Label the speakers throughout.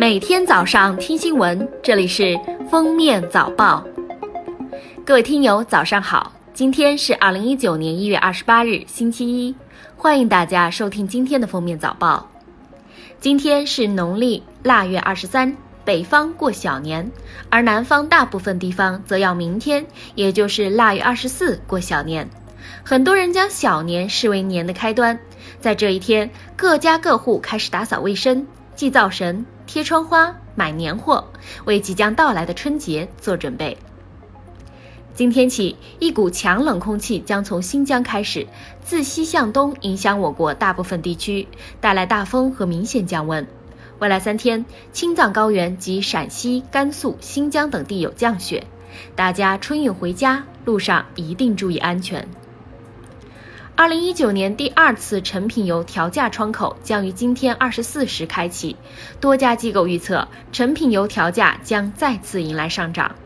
Speaker 1: 每天早上听新闻，这里是封面早报。各位听友，早上好！今天是二零一九年一月二十八日，星期一，欢迎大家收听今天的封面早报。今天是农历腊月二十三，北方过小年，而南方大部分地方则要明天，也就是腊月二十四过小年。很多人将小年视为年的开端，在这一天，各家各户开始打扫卫生。祭灶神、贴窗花、买年货，为即将到来的春节做准备。今天起，一股强冷空气将从新疆开始，自西向东影响我国大部分地区，带来大风和明显降温。未来三天，青藏高原及陕西、甘肃、新疆等地有降雪，大家春运回家路上一定注意安全。二零一九年第二次成品油调价窗口将于今天二十四时开启，多家机构预测成品油调价将再次迎来上涨。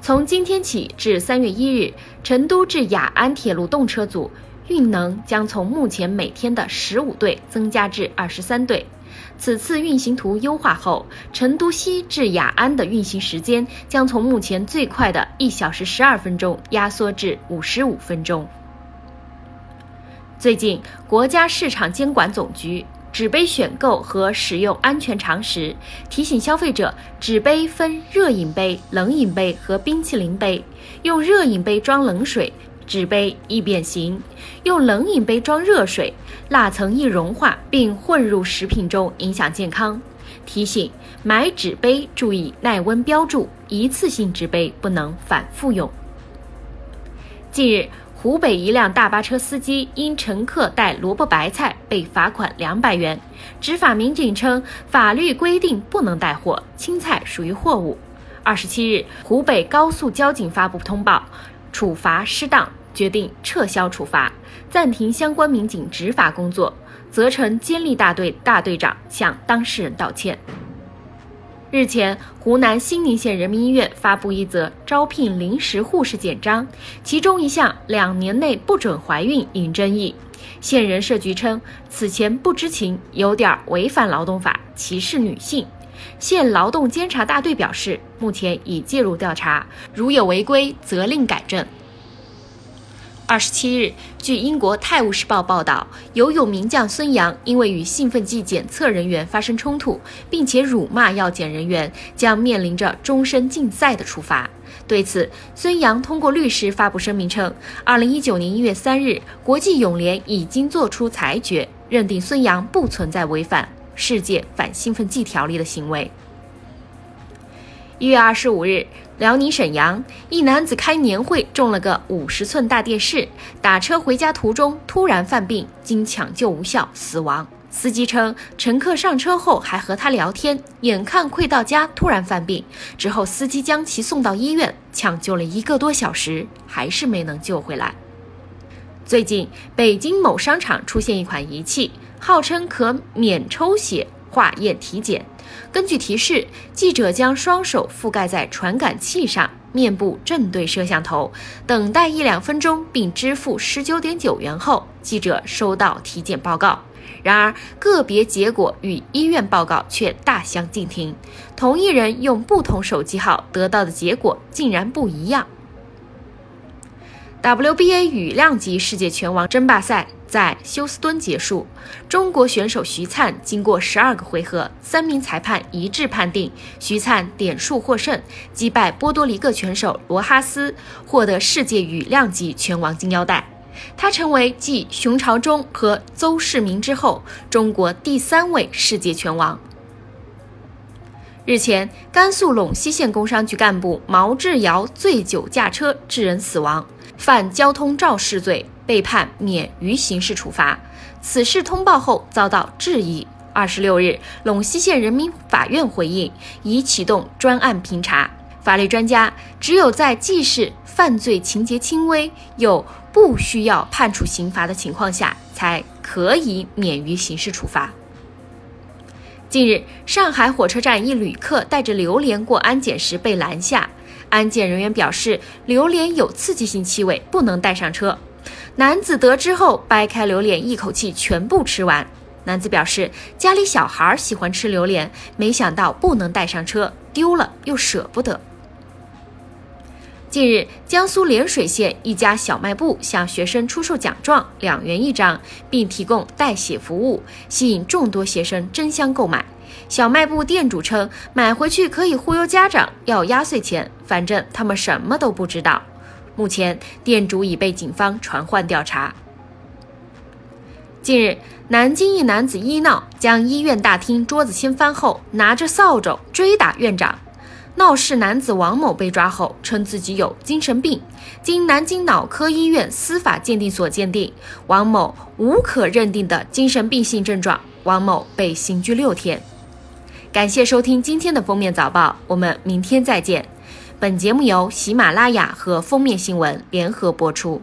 Speaker 1: 从今天起至三月一日，成都至雅安铁路动车组运能将从目前每天的十五对增加至二十三对。此次运行图优化后，成都西至雅安的运行时间将从目前最快的一小时十二分钟压缩至五十五分钟。最近，国家市场监管总局纸杯选购和使用安全常识提醒消费者：纸杯分热饮杯、冷饮杯和冰淇淋杯。用热饮杯装冷水，纸杯易变形；用冷饮杯装热水，蜡层易融化并混入食品中，影响健康。提醒：买纸杯注意耐温标注，一次性纸杯不能反复用。近日。湖北一辆大巴车司机因乘客带萝卜白菜被罚款两百元。执法民警称，法律规定不能带货，青菜属于货物。二十七日，湖北高速交警发布通报，处罚失当，决定撤销处罚，暂停相关民警执法工作，责成监利大队大队长向当事人道歉。日前，湖南新宁县人民医院发布一则招聘临时护士简章，其中一项两年内不准怀孕引争议。县人社局称，此前不知情，有点违反劳动法，歧视女性。县劳动监察大队表示，目前已介入调查，如有违规，责令改正。二十七日，据英国《泰晤士报》报道，游泳名将孙杨因为与兴奋剂检测人员发生冲突，并且辱骂药检人员，将面临着终身禁赛的处罚。对此，孙杨通过律师发布声明称，二零一九年一月三日，国际泳联已经作出裁决，认定孙杨不存在违反世界反兴奋剂条例的行为。一月二十五日。辽宁沈阳一男子开年会中了个五十寸大电视，打车回家途中突然犯病，经抢救无效死亡。司机称，乘客上车后还和他聊天，眼看快到家突然犯病，之后司机将其送到医院抢救了一个多小时，还是没能救回来。最近，北京某商场出现一款仪器，号称可免抽血。化验体检，根据提示，记者将双手覆盖在传感器上，面部正对摄像头，等待一两分钟，并支付十九点九元后，记者收到体检报告。然而，个别结果与医院报告却大相径庭，同一人用不同手机号得到的结果竟然不一样。WBA 羽量级世界拳王争霸赛。在休斯敦结束，中国选手徐灿经过十二个回合，三名裁判一致判定徐灿点数获胜，击败波多黎各拳手罗哈斯，获得世界羽量级拳王金腰带。他成为继熊朝忠和邹市明之后，中国第三位世界拳王。日前，甘肃陇西县工商局干部毛志尧醉酒驾车致人死亡，犯交通肇事罪。被判免于刑事处罚，此事通报后遭到质疑。二十六日，陇西县人民法院回应，已启动专案评查。法律专家只有在既是犯罪情节轻微又不需要判处刑罚的情况下，才可以免于刑事处罚。近日，上海火车站一旅客带着榴莲过安检时被拦下，安检人员表示榴莲有刺激性气味，不能带上车。男子得知后，掰开榴莲一口气全部吃完。男子表示家里小孩喜欢吃榴莲，没想到不能带上车，丢了又舍不得。近日，江苏涟水县一家小卖部向学生出售奖状，两元一张，并提供代写服务，吸引众多学生争相购买。小卖部店主称，买回去可以忽悠家长要压岁钱，反正他们什么都不知道。目前，店主已被警方传唤调查。近日，南京一男子医闹，将医院大厅桌子掀翻后，拿着扫帚追打院长。闹事男子王某被抓后称自己有精神病，经南京脑科医院司法鉴定所鉴定，王某无可认定的精神病性症状，王某被刑拘六天。感谢收听今天的封面早报，我们明天再见。本节目由喜马拉雅和封面新闻联合播出。